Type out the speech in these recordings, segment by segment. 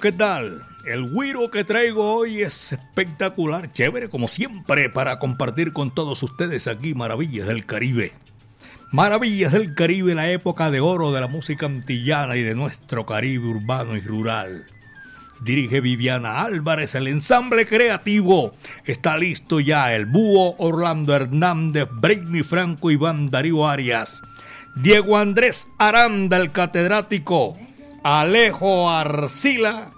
¿Qué tal? El guiro que traigo hoy es espectacular, chévere, como siempre, para compartir con todos ustedes aquí Maravillas del Caribe. Maravillas del Caribe, la época de oro de la música antillana y de nuestro Caribe urbano y rural. Dirige Viviana Álvarez, el ensamble creativo. Está listo ya el búho Orlando Hernández, Brainy Franco, Iván Darío Arias. Diego Andrés Aranda, el catedrático. Alejo Arcila.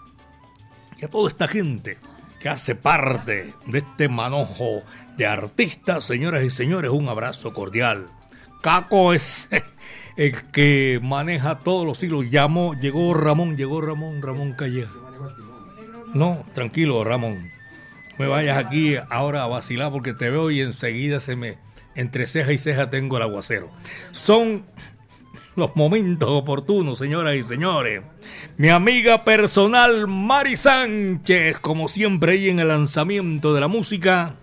Y a toda esta gente que hace parte de este manojo de artistas, señoras y señores, un abrazo cordial. Caco es el que maneja todos los siglos. Llamó, llegó Ramón, llegó Ramón, Ramón Calleja. No, tranquilo, Ramón. Me vayas aquí ahora a vacilar porque te veo y enseguida se me. Entre ceja y ceja tengo el aguacero. Son los momentos oportunos, señoras y señores. Mi amiga personal Mari Sánchez, como siempre ahí en el lanzamiento de la música.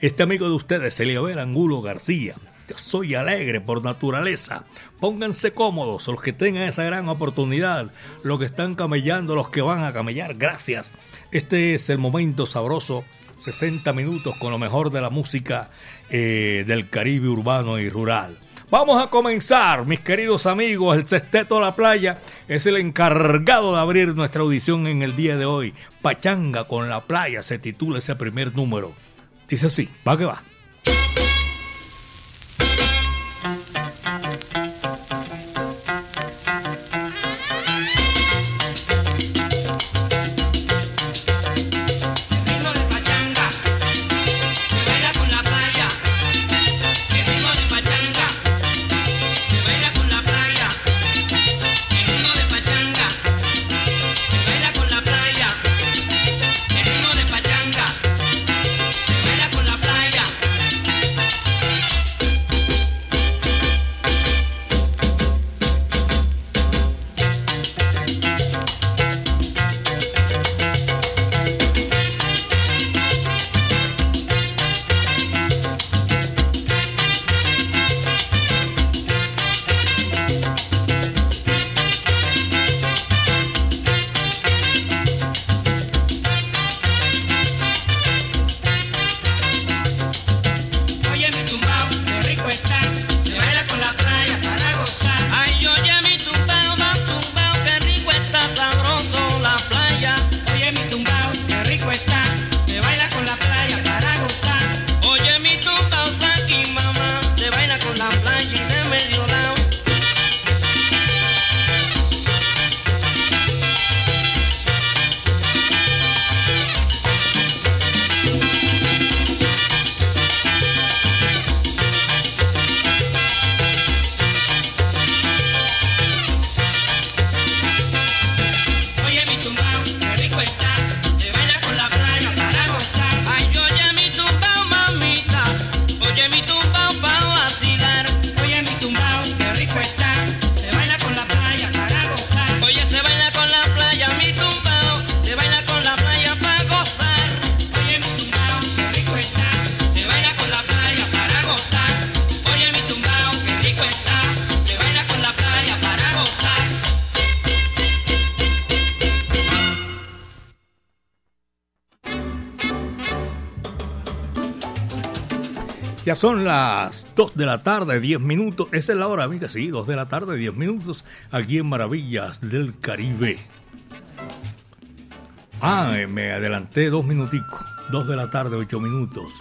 Este amigo de ustedes, Eliabel Angulo García. Yo soy alegre por naturaleza. Pónganse cómodos los que tengan esa gran oportunidad, los que están camellando, los que van a camellar. Gracias. Este es el momento sabroso. 60 minutos con lo mejor de la música eh, del Caribe urbano y rural. Vamos a comenzar, mis queridos amigos. El Cesteto La Playa es el encargado de abrir nuestra audición en el día de hoy. Pachanga con la playa se titula ese primer número. Dice así, va que va. Son las 2 de la tarde, 10 minutos. Esa es la hora, amiga, sí, 2 de la tarde, 10 minutos, aquí en Maravillas del Caribe. Ah, me adelanté dos minuticos. 2 de la tarde, 8 minutos.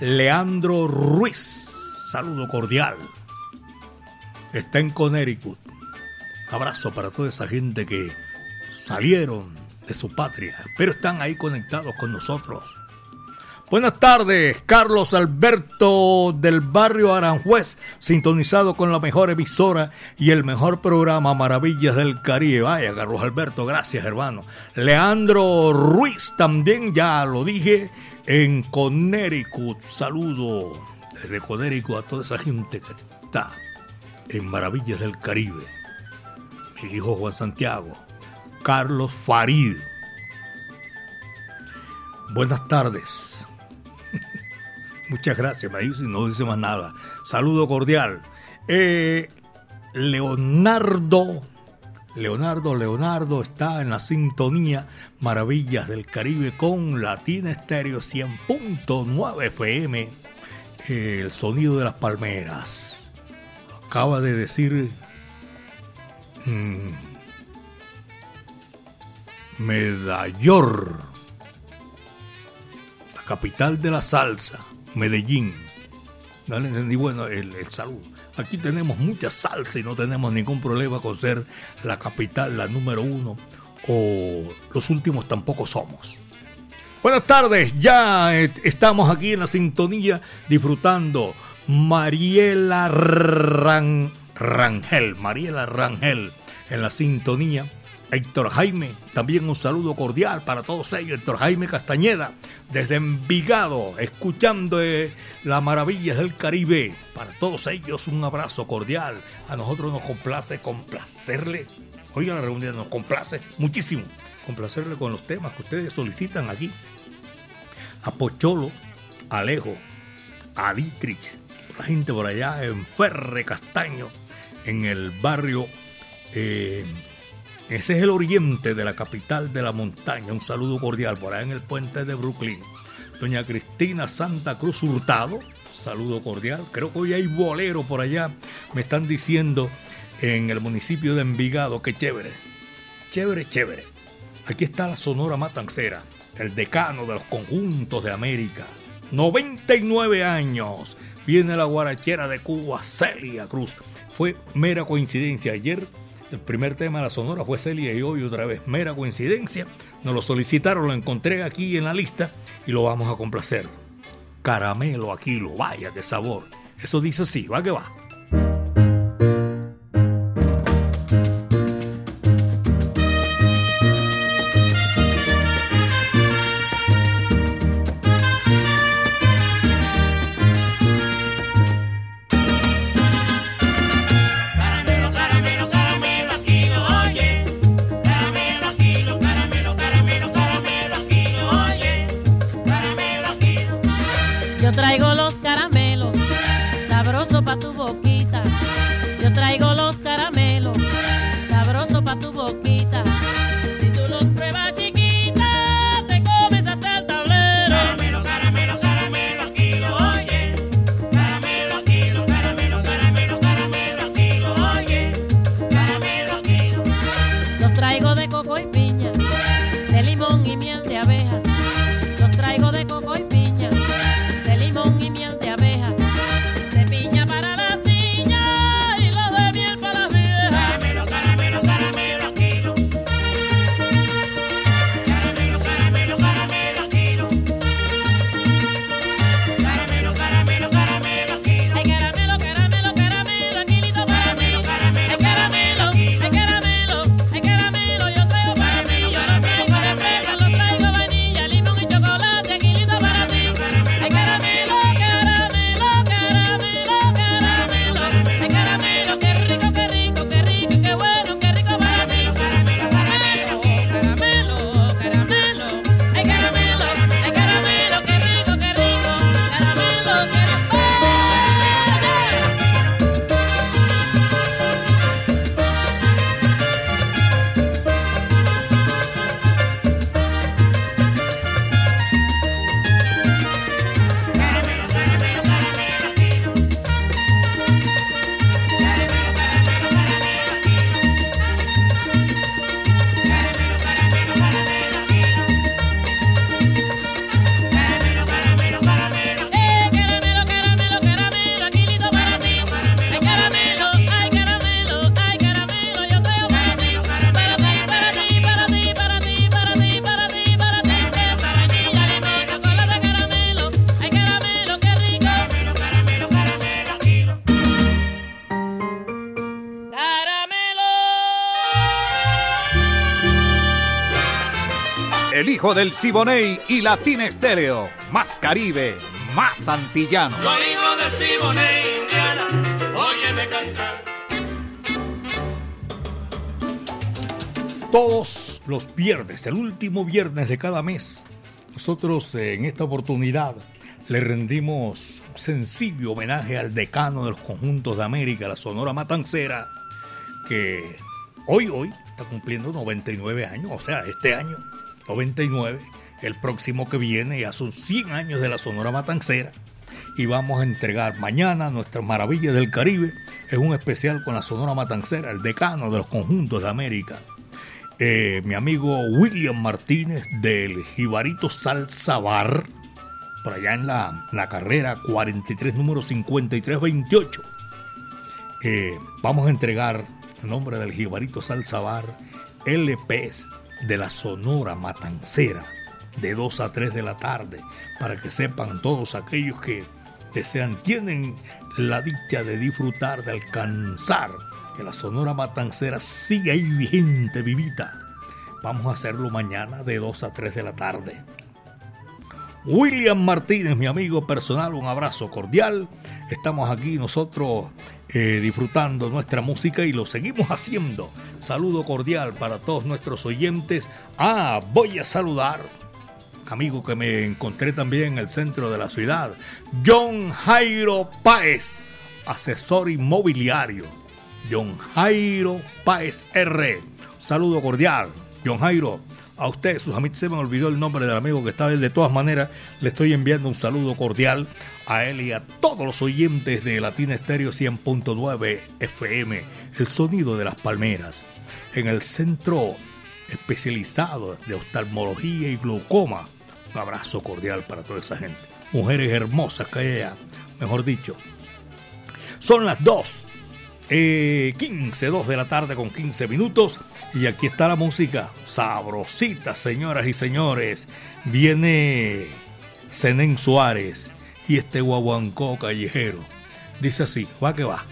Leandro Ruiz, saludo cordial. Está en Connecticut. Abrazo para toda esa gente que salieron de su patria, pero están ahí conectados con nosotros. Buenas tardes, Carlos Alberto del barrio Aranjuez, sintonizado con la mejor emisora y el mejor programa Maravillas del Caribe. Vaya, Carlos Alberto, gracias hermano. Leandro Ruiz también, ya lo dije, en Connecticut. Saludo desde Connecticut a toda esa gente que está en Maravillas del Caribe. Mi hijo Juan Santiago, Carlos Farid. Buenas tardes. Muchas gracias, me dice, no dice más nada. Saludo cordial. Eh, Leonardo, Leonardo, Leonardo está en la sintonía Maravillas del Caribe con Latina Estéreo 100.9 FM. El sonido de las palmeras. Acaba de decir mmm, Medayor, la capital de la salsa. Medellín. No le entendí, bueno, el, saludo. Aquí tenemos mucha salsa y no tenemos ningún problema con ser la capital, la número uno, o los últimos tampoco somos. Buenas tardes, ya estamos aquí en la sintonía disfrutando Mariela Ran, Rangel, Mariela Rangel en la sintonía Héctor Jaime, también un saludo cordial para todos ellos. Héctor Jaime Castañeda, desde Envigado, escuchando eh, las maravillas del Caribe. Para todos ellos, un abrazo cordial. A nosotros nos complace complacerle. Oiga la reunión, nos complace muchísimo complacerle con los temas que ustedes solicitan aquí. A Pocholo, Alejo, a Dietrich, la gente por allá en Ferre Castaño, en el barrio. Eh, ese es el oriente de la capital de la montaña. Un saludo cordial por ahí en el puente de Brooklyn. Doña Cristina Santa Cruz Hurtado, saludo cordial. Creo que hoy hay bolero por allá. Me están diciendo en el municipio de Envigado. Qué chévere. Chévere, chévere. Aquí está la Sonora Matancera, el decano de los conjuntos de América. 99 años. Viene la guarachera de Cuba, Celia Cruz. Fue mera coincidencia. Ayer el primer tema de la Sonora fue Celia y hoy otra vez mera coincidencia. Nos lo solicitaron, lo encontré aquí en la lista y lo vamos a complacer. Caramelo aquí, lo vaya, qué sabor. Eso dice así, va que va. Del Siboney y Latín Estéreo. Más Caribe, más antillano. Soy hijo del Siboney, Indiana. Óyeme cantar. Todos los viernes, el último viernes de cada mes, nosotros eh, en esta oportunidad le rendimos un sencillo homenaje al decano de los conjuntos de América, la Sonora Matancera, que hoy, hoy está cumpliendo 99 años, o sea, este año 99, el próximo que viene ya son 100 años de la Sonora Matancera y vamos a entregar mañana nuestras maravillas del Caribe. Es un especial con la Sonora Matancera, el decano de los conjuntos de América. Eh, mi amigo William Martínez del Jibarito Salsa Bar, por allá en la, la carrera 43, número 5328. Eh, vamos a entregar, en nombre del Jibarito Salsa Bar, LPs de la Sonora Matancera de 2 a 3 de la tarde para que sepan todos aquellos que desean, tienen la dicha de disfrutar, de alcanzar que la Sonora Matancera sigue ahí vigente, vivita. Vamos a hacerlo mañana de 2 a 3 de la tarde. William Martínez, mi amigo personal, un abrazo cordial. Estamos aquí nosotros eh, disfrutando nuestra música y lo seguimos haciendo. Saludo cordial para todos nuestros oyentes. Ah, voy a saludar, amigo que me encontré también en el centro de la ciudad, John Jairo Páez, asesor inmobiliario. John Jairo Páez R. Saludo cordial, John Jairo a usted, sus amigos, se me olvidó el nombre del amigo que estaba. De todas maneras, le estoy enviando un saludo cordial a él y a todos los oyentes de Latina Estéreo 100.9 FM, el sonido de las palmeras, en el centro especializado de oftalmología y glaucoma. Un abrazo cordial para toda esa gente. Mujeres hermosas que hay allá, mejor dicho. Son las 2 eh, 15, 2 de la tarde con 15 minutos. Y aquí está la música sabrosita, señoras y señores. Viene Zenén Suárez y este guaguancó callejero. Dice así, va que va.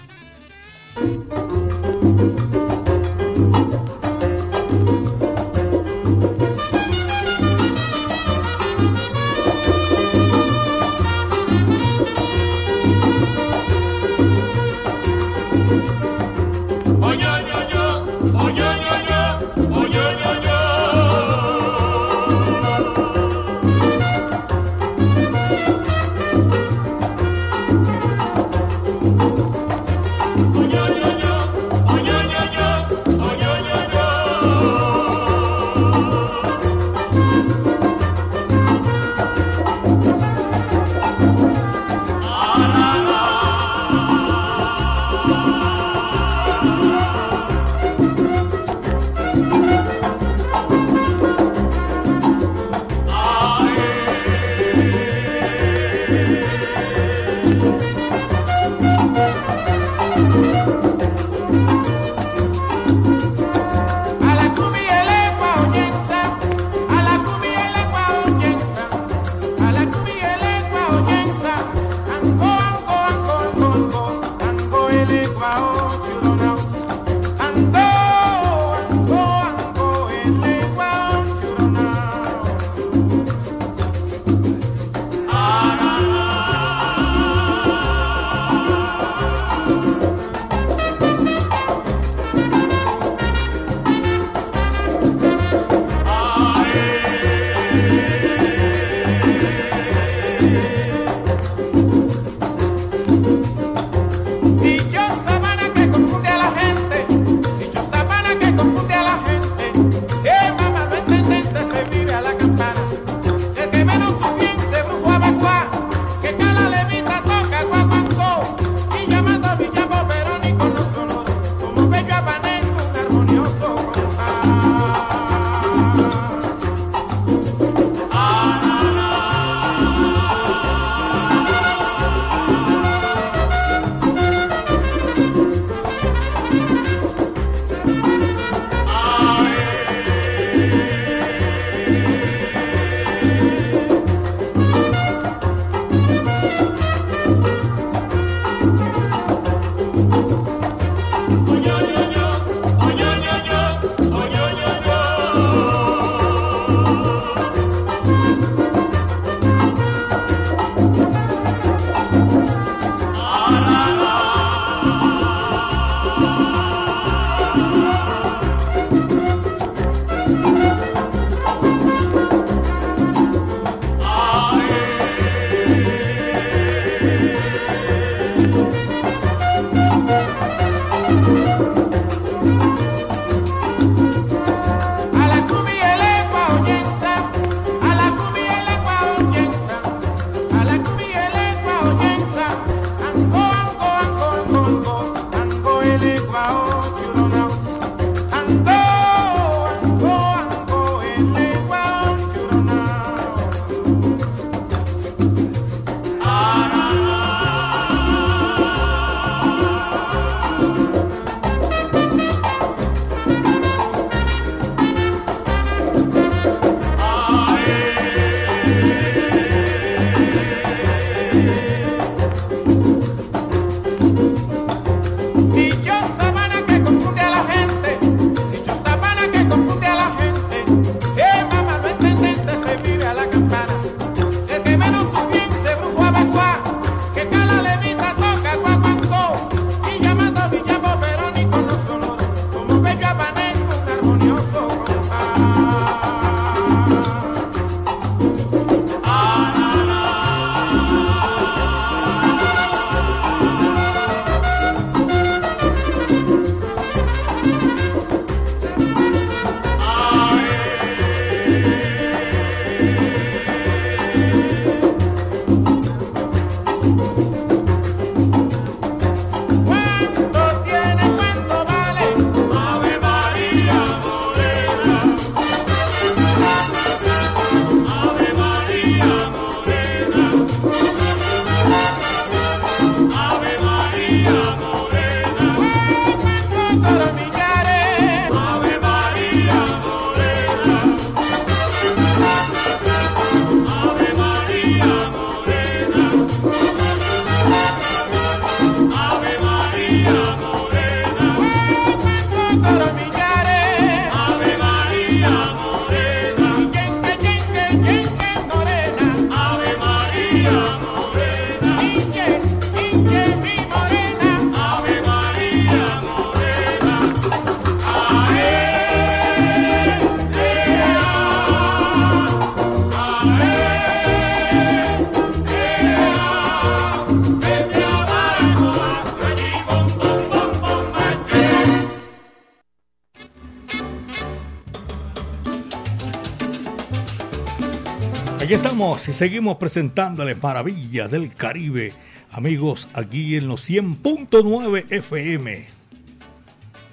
Estamos y seguimos presentándoles maravillas del Caribe, amigos, aquí en los 100.9 FM.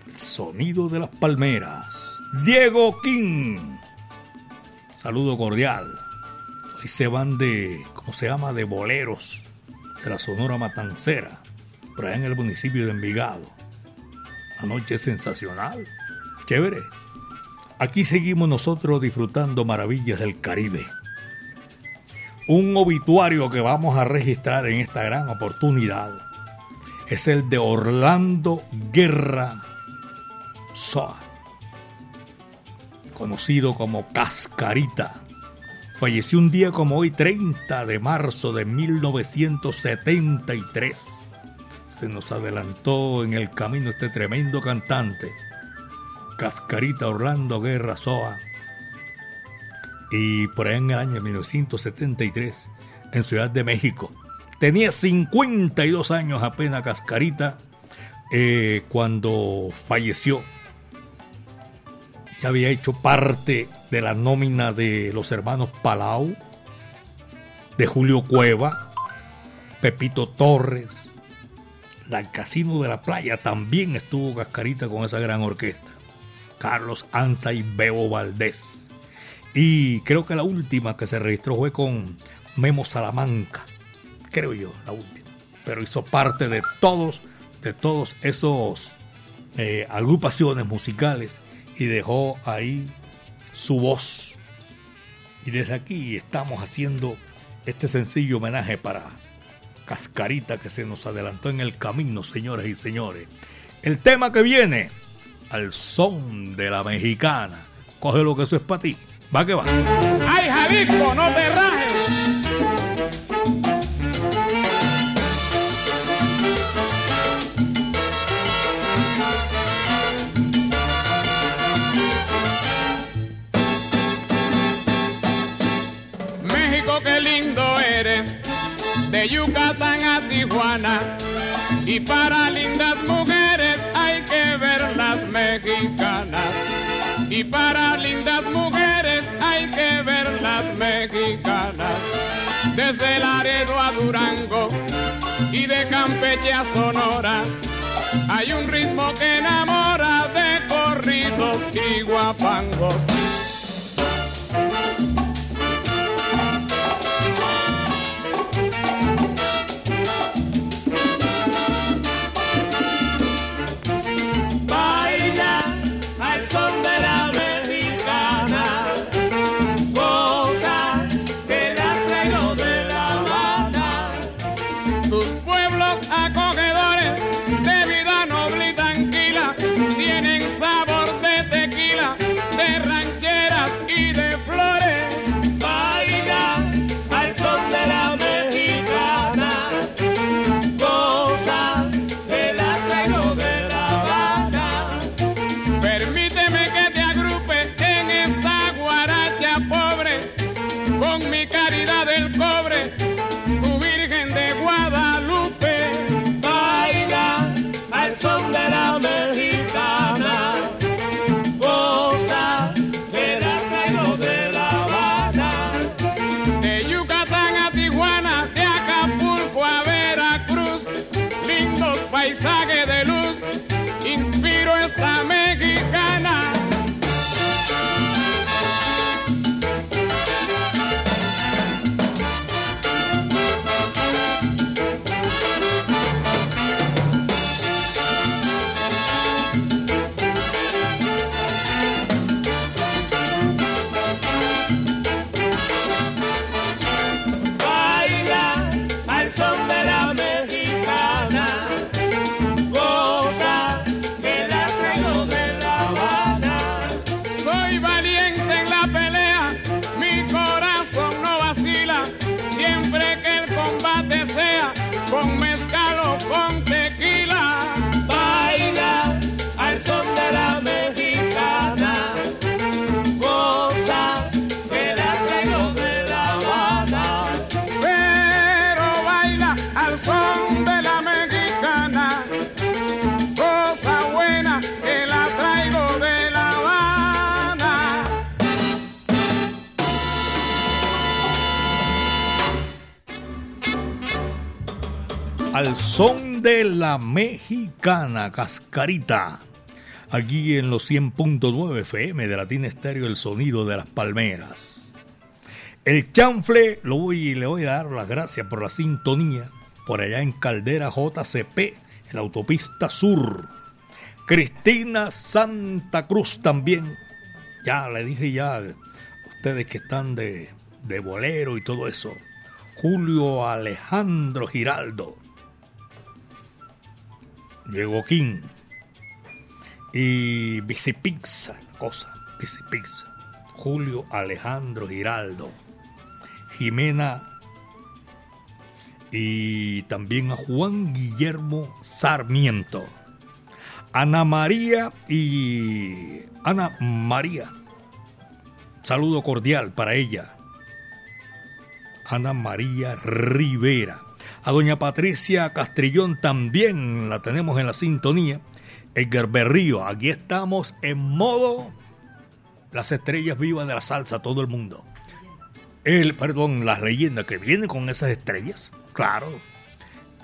El sonido de las palmeras. Diego King. Saludo cordial. Hoy se van de, ¿cómo se llama? De boleros de la Sonora Matancera, por allá en el municipio de Envigado. La noche sensacional, chévere. Aquí seguimos nosotros disfrutando maravillas del Caribe. Un obituario que vamos a registrar en esta gran oportunidad es el de Orlando Guerra Soa, conocido como Cascarita. Falleció un día como hoy, 30 de marzo de 1973. Se nos adelantó en el camino este tremendo cantante, Cascarita Orlando Guerra Soa y por ahí en el año 1973 en Ciudad de México. Tenía 52 años apenas Cascarita eh, cuando falleció. Ya había hecho parte de la nómina de los hermanos Palau, de Julio Cueva, Pepito Torres, la Casino de la Playa también estuvo Cascarita con esa gran orquesta. Carlos Anza y Bebo Valdés. Y creo que la última que se registró fue con Memo Salamanca. Creo yo, la última. Pero hizo parte de todos, de todos esos eh, agrupaciones musicales y dejó ahí su voz. Y desde aquí estamos haciendo este sencillo homenaje para Cascarita que se nos adelantó en el camino, señores y señores. El tema que viene, al son de la mexicana. Coge lo que eso es para ti. Va que va. ¡Ay, Jalisco, no te rajes! México, qué lindo eres, de Yucatán a Tijuana. Y para lindas mujeres hay que ver las mexicanas. Y para lindas mujeres mexicanas. Desde Laredo a Durango y de Campeche a Sonora. Hay un ritmo que enamora de corridos y guapangos. De la mexicana cascarita. Aquí en los 100.9 FM de Latina Estéreo, el sonido de las palmeras. El chanfle, lo voy, le voy a dar las gracias por la sintonía por allá en Caldera JCP, en la autopista sur. Cristina Santa Cruz también. Ya le dije ya, ustedes que están de, de bolero y todo eso. Julio Alejandro Giraldo. Diego King y Bicipizza, cosa, Bicipizza. Julio Alejandro Giraldo, Jimena y también a Juan Guillermo Sarmiento, Ana María y Ana María. Saludo cordial para ella. Ana María Rivera. A doña Patricia Castrillón también la tenemos en la sintonía. Edgar Berrío, aquí estamos en modo las estrellas vivas de la salsa, todo el mundo. El, perdón, las leyendas que vienen con esas estrellas, claro.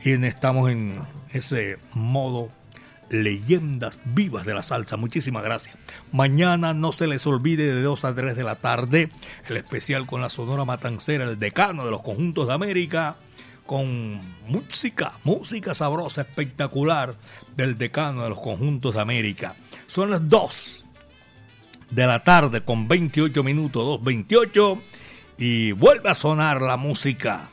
Bien, estamos en ese modo leyendas vivas de la salsa. Muchísimas gracias. Mañana no se les olvide de 2 a 3 de la tarde el especial con la Sonora Matancera, el decano de los conjuntos de América, con música, música sabrosa, espectacular del decano de los conjuntos de América. Son las 2 de la tarde con 28 minutos, 2.28 y vuelve a sonar la música.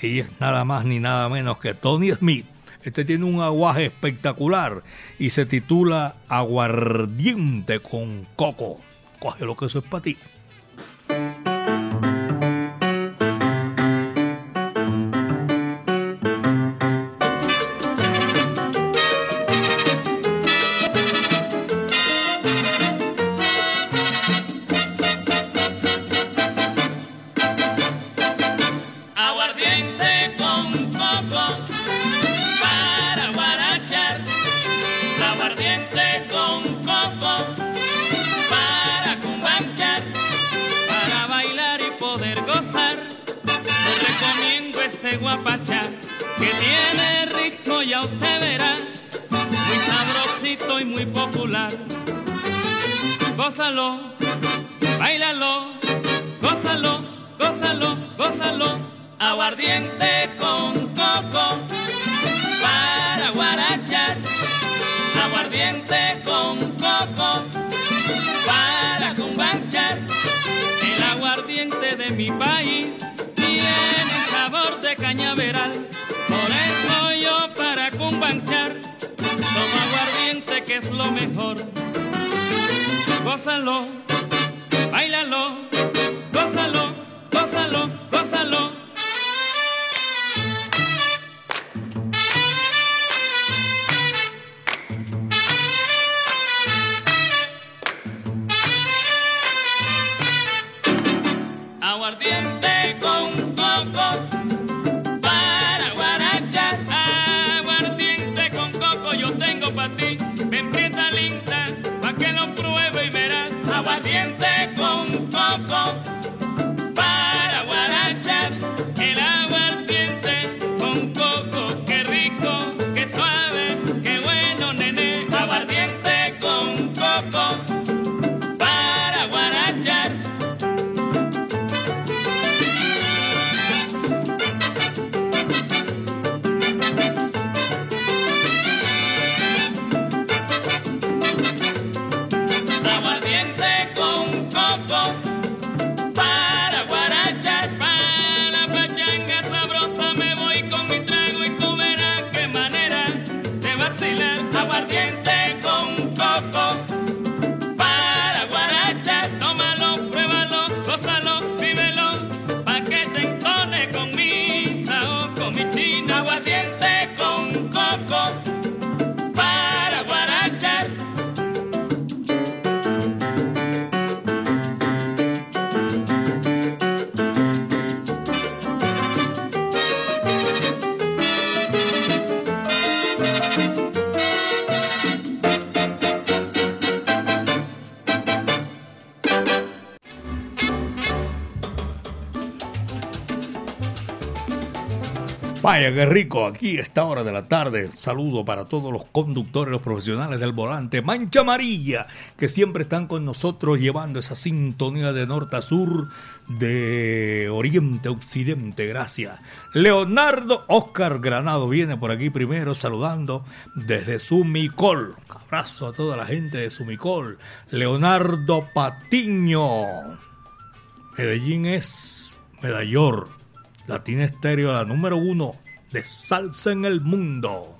Y es nada más ni nada menos que Tony Smith este tiene un aguaje espectacular y se titula Aguardiente con Coco. Coge lo que eso es para ti. Ya usted verá, muy sabrosito y muy popular. Gózalo, bailalo, gózalo, gózalo, gózalo, aguardiente con coco para guarachar, aguardiente con coco para cumbanchar, el aguardiente de mi país tiene sabor de cañaveral. Tomo aguardiente que es lo mejor. Gózalo, bailalo, gózalo, gózalo, gózalo. Aguardiente con Vaya, qué rico. Aquí esta hora de la tarde. Saludo para todos los conductores, los profesionales del volante. Mancha Amarilla, que siempre están con nosotros llevando esa sintonía de norte a sur, de oriente a occidente. Gracias. Leonardo Oscar Granado viene por aquí primero saludando desde Sumicol. abrazo a toda la gente de Sumicol. Leonardo Patiño. Medellín es medallor Latina Estéreo, la número uno de salsa en el mundo.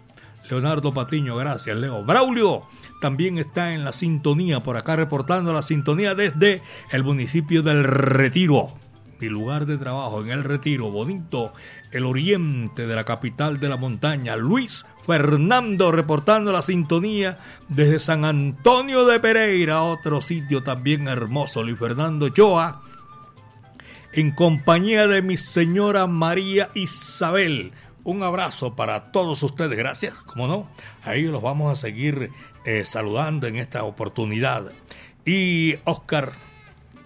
Leonardo Patiño, gracias, Leo. Braulio también está en la sintonía, por acá reportando la sintonía desde el municipio del Retiro. Mi lugar de trabajo en el Retiro, bonito, el oriente de la capital de la montaña. Luis Fernando reportando la sintonía desde San Antonio de Pereira, otro sitio también hermoso. Luis Fernando Choa en compañía de mi señora María Isabel. Un abrazo para todos ustedes, gracias, como no, ahí los vamos a seguir eh, saludando en esta oportunidad. Y Oscar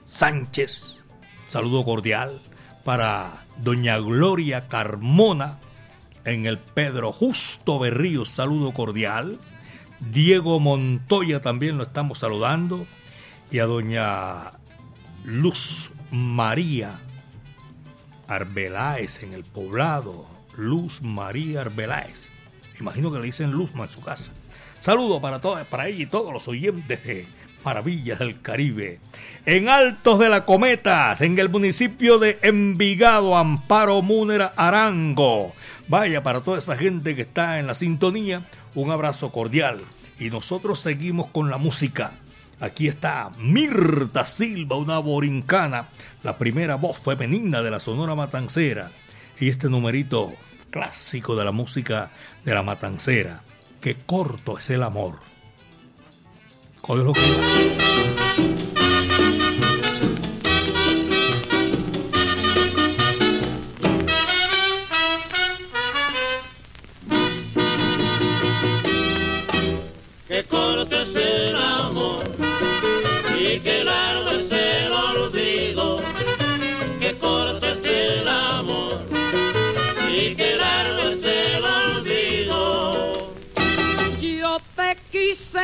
Sánchez, saludo cordial para doña Gloria Carmona en el Pedro Justo Berrío, saludo cordial. Diego Montoya también lo estamos saludando. Y a doña Luz María Arbeláez en el poblado. Luz María Arbeláez. Imagino que le dicen Luzma en su casa. Saludo para, todas, para ella y todos los oyentes de Maravillas del Caribe. En Altos de la Cometa, en el municipio de Envigado, Amparo Múnera Arango. Vaya para toda esa gente que está en la sintonía, un abrazo cordial. Y nosotros seguimos con la música. Aquí está Mirta Silva, una borincana, la primera voz femenina de la Sonora Matancera. Y este numerito clásico de la música de la Matancera. Qué corto es el amor.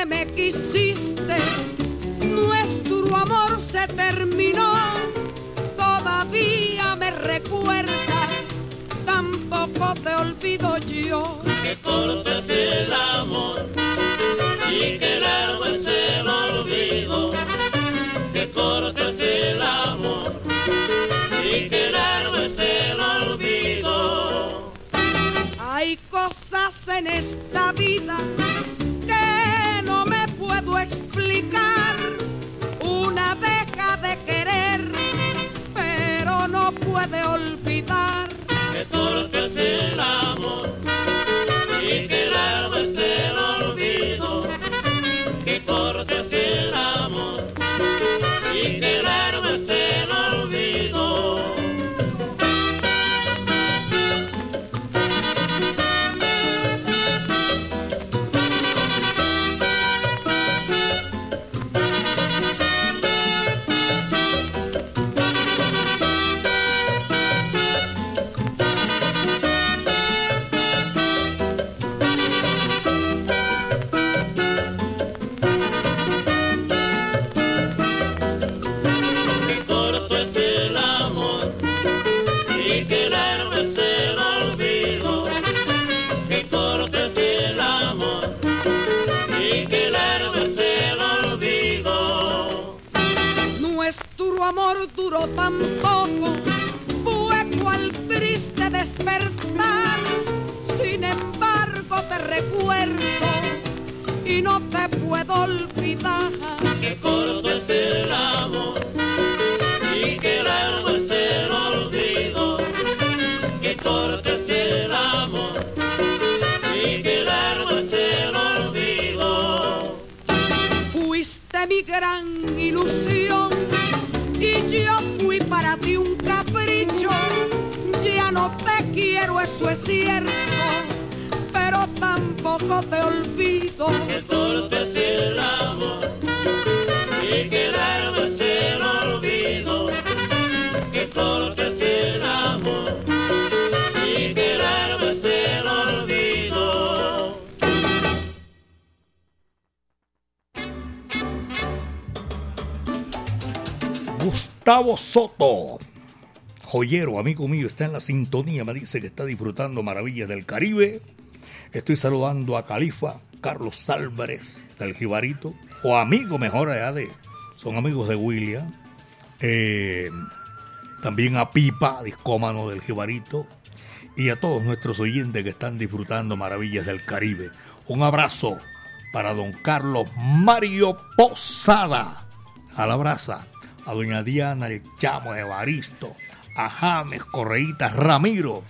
Me quisiste, nuestro amor se terminó, todavía me recuerdas, tampoco te olvido yo. Que corto es el amor y que largo es el olvido, que corto es el amor y que largo es el olvido. Hay cosas en esta vida explicar. Una deja de querer, pero no puede olvidar. Que todo es el amor y que largo recuerdo y no te puedo olvidar. Que corto es el amor y que largo es el olvido. Que corto es el amor y que largo es el olvido. Fuiste mi gran ilusión y yo fui para ti un capricho. Ya no te quiero, eso es cierto, tampoco te olvido. Que corte así el amor y quedarme sin olvido. Que corte así el amor y quedarme sin olvido. Gustavo Soto joyero, amigo mío, está en la sintonía, me dice que está disfrutando maravillas del Caribe Estoy saludando a Califa, Carlos Álvarez del Jibarito, o amigo mejor allá de, son amigos de William. Eh, también a Pipa, discómano del Jibarito, y a todos nuestros oyentes que están disfrutando maravillas del Caribe. Un abrazo para don Carlos Mario Posada. A la brasa. A doña Diana El Chamo Evaristo. A James Correitas Ramiro.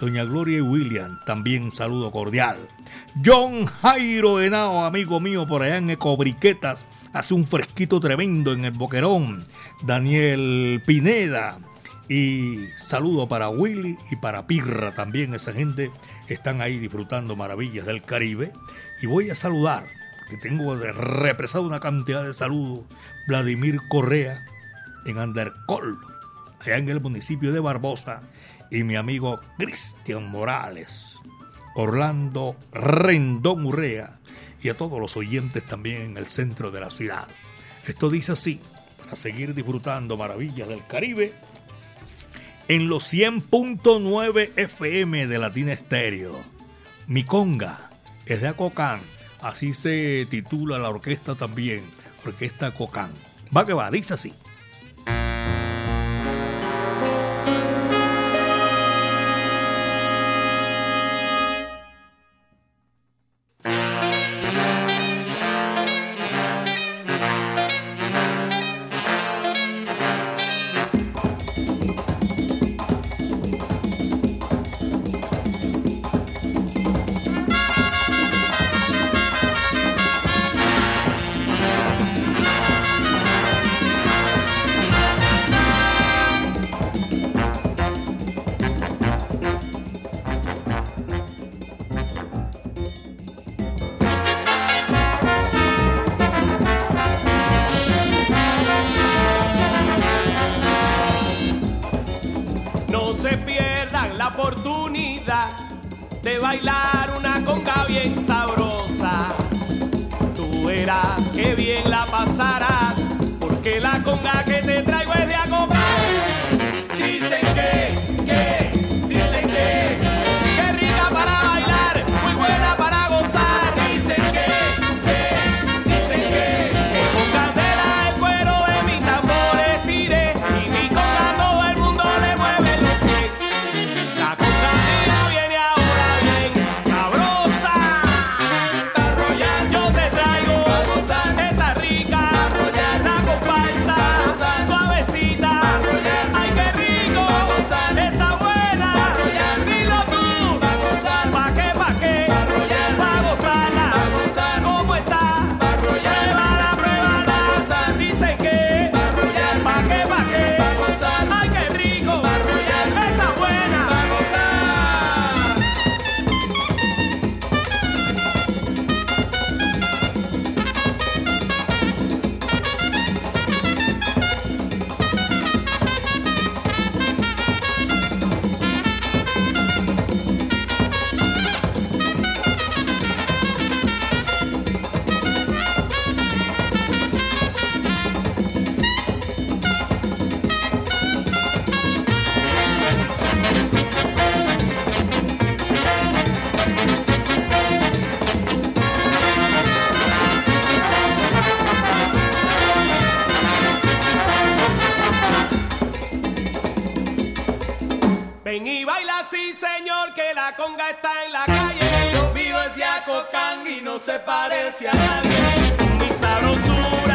Doña Gloria y William, también saludo cordial. John Jairo Henao, amigo mío por allá en Ecobriquetas, hace un fresquito tremendo en el Boquerón. Daniel Pineda. Y saludo para Willy y para Pirra también, esa gente están ahí disfrutando maravillas del Caribe. Y voy a saludar, que tengo represado una cantidad de saludos, Vladimir Correa en Andercol, allá en el municipio de Barbosa, y mi amigo Cristian Morales, Orlando Rendón Urrea y a todos los oyentes también en el centro de la ciudad. Esto dice así, para seguir disfrutando maravillas del Caribe, en los 100.9 FM de Latina Estéreo. Mi conga es de Acocán, así se titula la orquesta también, Orquesta Acocán. Va que va, dice así. Bien sabrosa. Tú verás que bien la pasarás, porque la conga que te sí señor, que la conga está en la calle. Lo mío es Acocán y no se parece a nadie. Mi sabrosura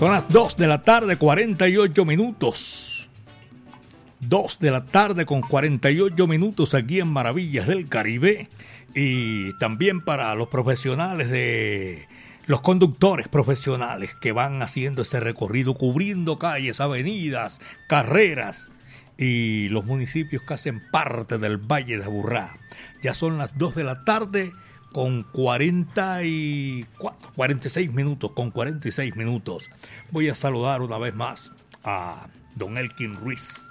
Son las 2 de la tarde, 48 minutos. 2 de la tarde con 48 minutos aquí en Maravillas del Caribe. Y también para los profesionales de los conductores profesionales que van haciendo ese recorrido, cubriendo calles, avenidas, carreras y los municipios que hacen parte del Valle de Aburrá. Ya son las 2 de la tarde con 44, 46 minutos, con 46 minutos. Voy a saludar una vez más a don Elkin Ruiz.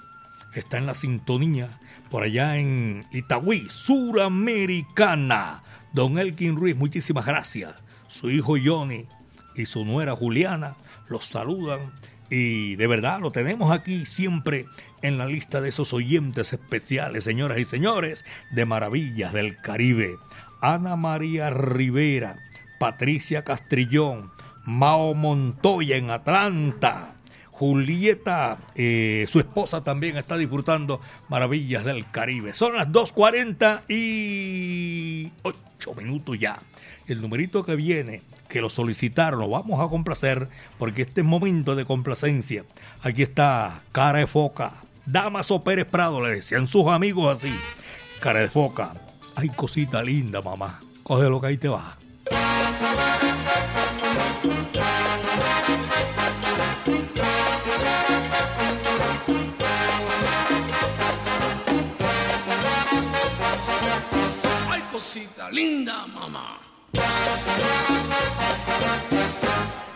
Está en la sintonía por allá en Itagüí, Suramericana. Don Elkin Ruiz, muchísimas gracias. Su hijo Johnny y su nuera Juliana los saludan y de verdad lo tenemos aquí siempre en la lista de esos oyentes especiales, señoras y señores, de Maravillas del Caribe. Ana María Rivera, Patricia Castrillón, Mao Montoya en Atlanta. Julieta, eh, su esposa también está disfrutando Maravillas del Caribe. Son las 2.40 y 8 minutos ya. El numerito que viene, que lo solicitaron, lo vamos a complacer porque este es momento de complacencia. Aquí está Cara de Foca, Damaso Pérez Prado, le decían sus amigos así. Cara de Foca, ay cosita linda mamá, coge lo que ahí te va. Ay, cosita linda, mamá.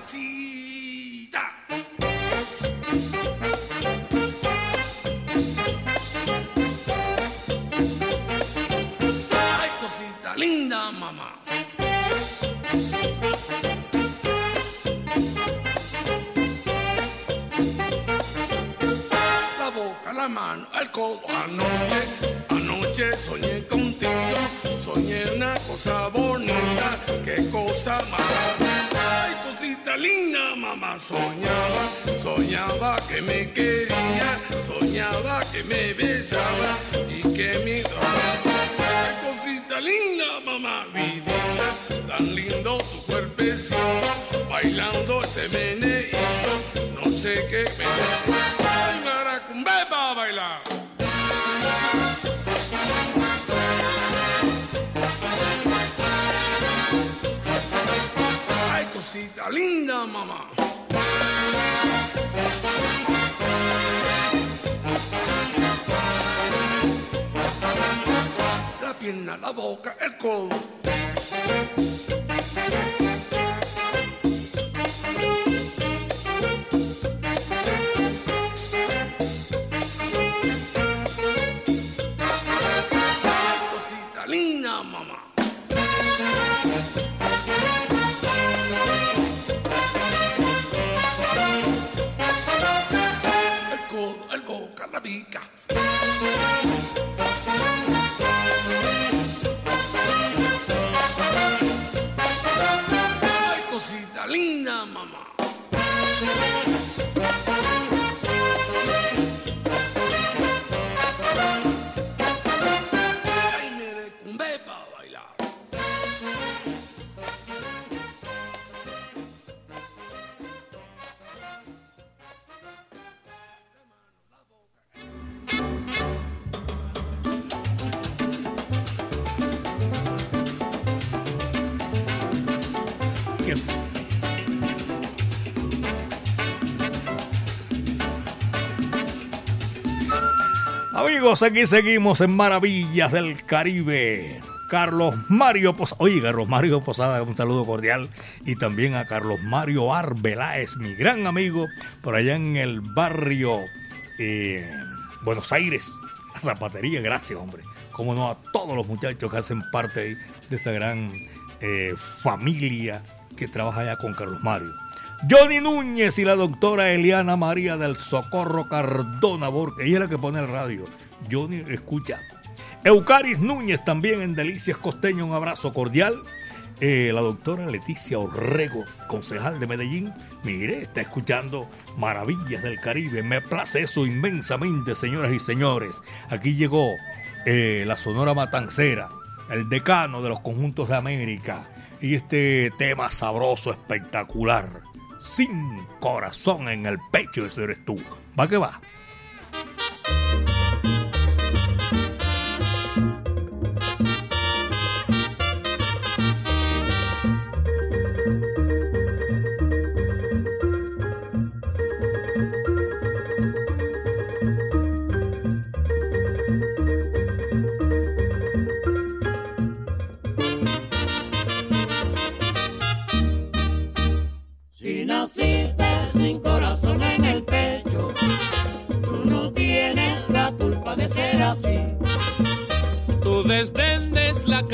Cita. El codo, anoche, anoche soñé contigo, soñé una cosa bonita, qué cosa más. Ay, cosita linda, mamá, soñaba, soñaba que me quería, soñaba que me besaba y que me. Ay, cosita linda, mamá, vivía, tan lindo tu cuerpecito, bailando ese meneíto, no sé qué me Maracumbe para bailar. Ay, cosita linda, mamá. La pierna, la boca, el codo. Boca, Amigos, aquí seguimos en Maravillas del Caribe. Carlos Mario Posada. Oye, Carlos Mario Posada, un saludo cordial. Y también a Carlos Mario Arbeláez, mi gran amigo, por allá en el barrio eh, Buenos Aires. La zapatería, gracias, hombre. Como no, a todos los muchachos que hacen parte de esa gran eh, familia que trabaja allá con Carlos Mario. Johnny Núñez y la doctora Eliana María del Socorro Cardona Borges. Ella es la que pone el radio. Johnny escucha. Eucaris Núñez también en Delicias Costeño. Un abrazo cordial. Eh, la doctora Leticia Orrego, concejal de Medellín. Mire, está escuchando Maravillas del Caribe. Me place eso inmensamente, señoras y señores. Aquí llegó eh, la Sonora Matancera, el decano de los conjuntos de América. Y este tema sabroso, espectacular. sin corazón en el pecho, ese eres tú. Va que va.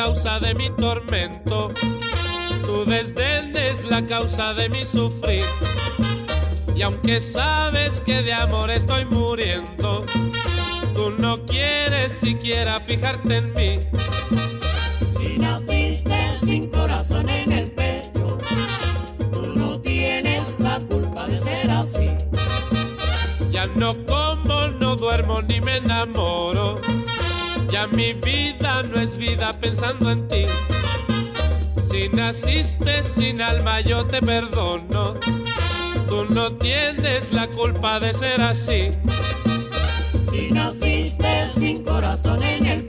Causa de mi tormento. Tu desdén es la causa de mi sufrir. Y aunque sabes que de amor estoy muriendo, tú no quieres siquiera fijarte en mí. Si naciste sin corazón en el pecho, tú no tienes la culpa de ser así. Ya no como, no duermo ni me enamoro. Mi vida no es vida pensando en ti. Si naciste sin alma yo te perdono. Tú no tienes la culpa de ser así. Si naciste sin corazón en el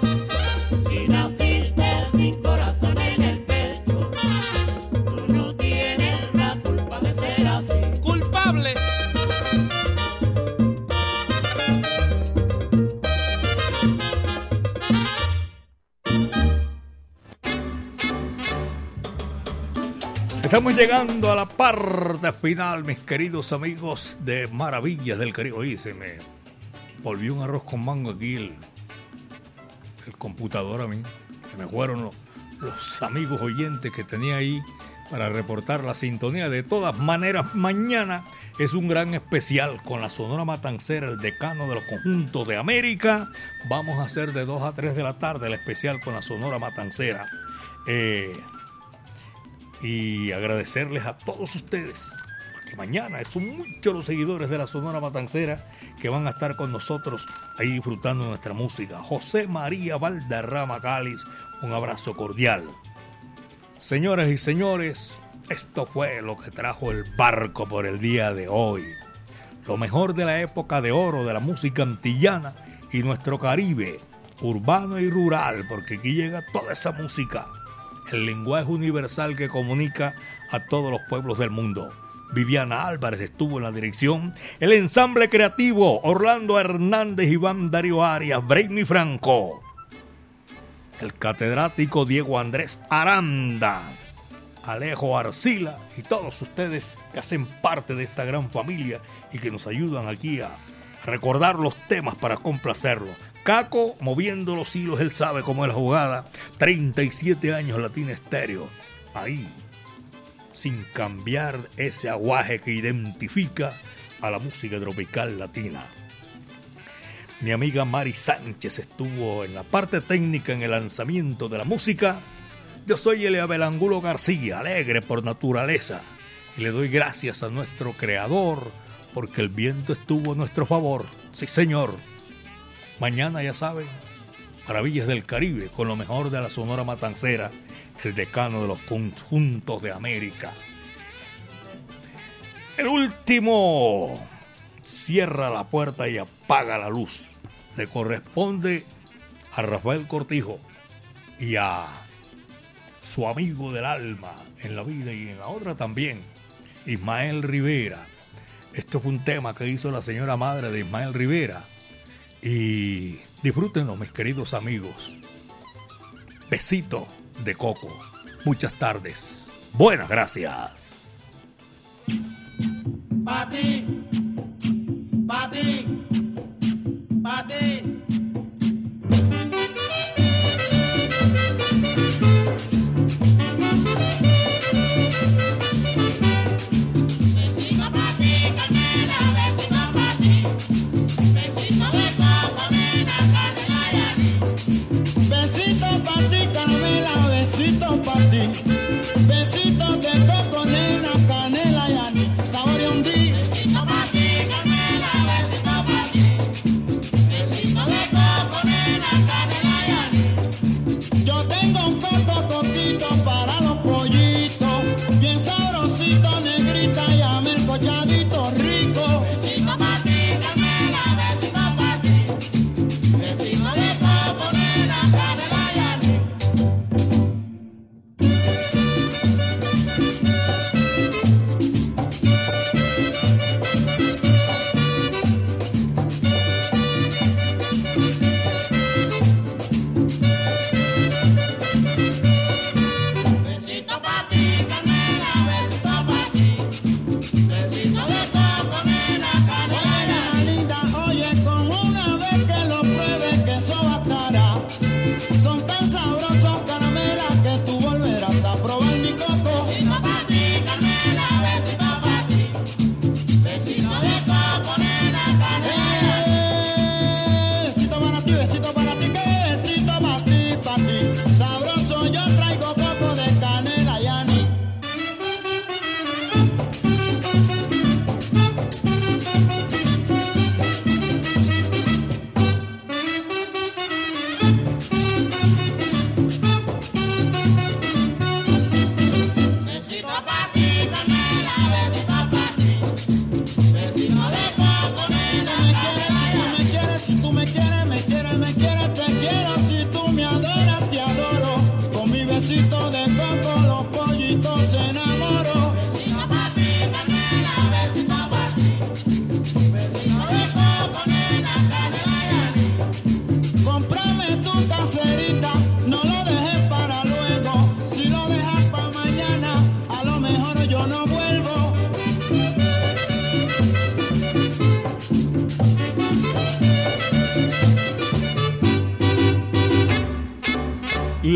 Estamos llegando a la parte final, mis queridos amigos de Maravillas del Caribe. Oye, se me volvió un arroz con mango aquí el, el computador a mí. Se me fueron los, los amigos oyentes que tenía ahí para reportar la sintonía. De todas maneras, mañana es un gran especial con la Sonora Matancera, el decano de los conjuntos de América. Vamos a hacer de 2 a 3 de la tarde el especial con la Sonora Matancera. Eh, y agradecerles a todos ustedes, porque mañana son muchos los seguidores de la Sonora Matancera que van a estar con nosotros ahí disfrutando nuestra música. José María Valderrama Cáliz, un abrazo cordial. Señoras y señores, esto fue lo que trajo el barco por el día de hoy. Lo mejor de la época de oro de la música antillana y nuestro Caribe, urbano y rural, porque aquí llega toda esa música el lenguaje universal que comunica a todos los pueblos del mundo. Viviana Álvarez estuvo en la dirección, el ensamble creativo Orlando Hernández, Iván Darío Arias, Brainy Franco, el catedrático Diego Andrés Aranda, Alejo Arcila y todos ustedes que hacen parte de esta gran familia y que nos ayudan aquí a recordar los temas para complacerlos. Caco moviendo los hilos, él sabe cómo es la jugada. 37 años Latina Estéreo. Ahí, sin cambiar ese aguaje que identifica a la música tropical latina. Mi amiga Mari Sánchez estuvo en la parte técnica en el lanzamiento de la música. Yo soy Eliabel Angulo García, alegre por naturaleza. Y le doy gracias a nuestro creador porque el viento estuvo a nuestro favor. Sí, señor. Mañana, ya saben, Maravillas del Caribe, con lo mejor de la Sonora Matancera, el decano de los conjuntos de América. El último cierra la puerta y apaga la luz. Le corresponde a Rafael Cortijo y a su amigo del alma en la vida y en la otra también, Ismael Rivera. Esto es un tema que hizo la señora madre de Ismael Rivera. Y disfrútenlo, mis queridos amigos. Besito de coco. Muchas tardes. Buenas gracias.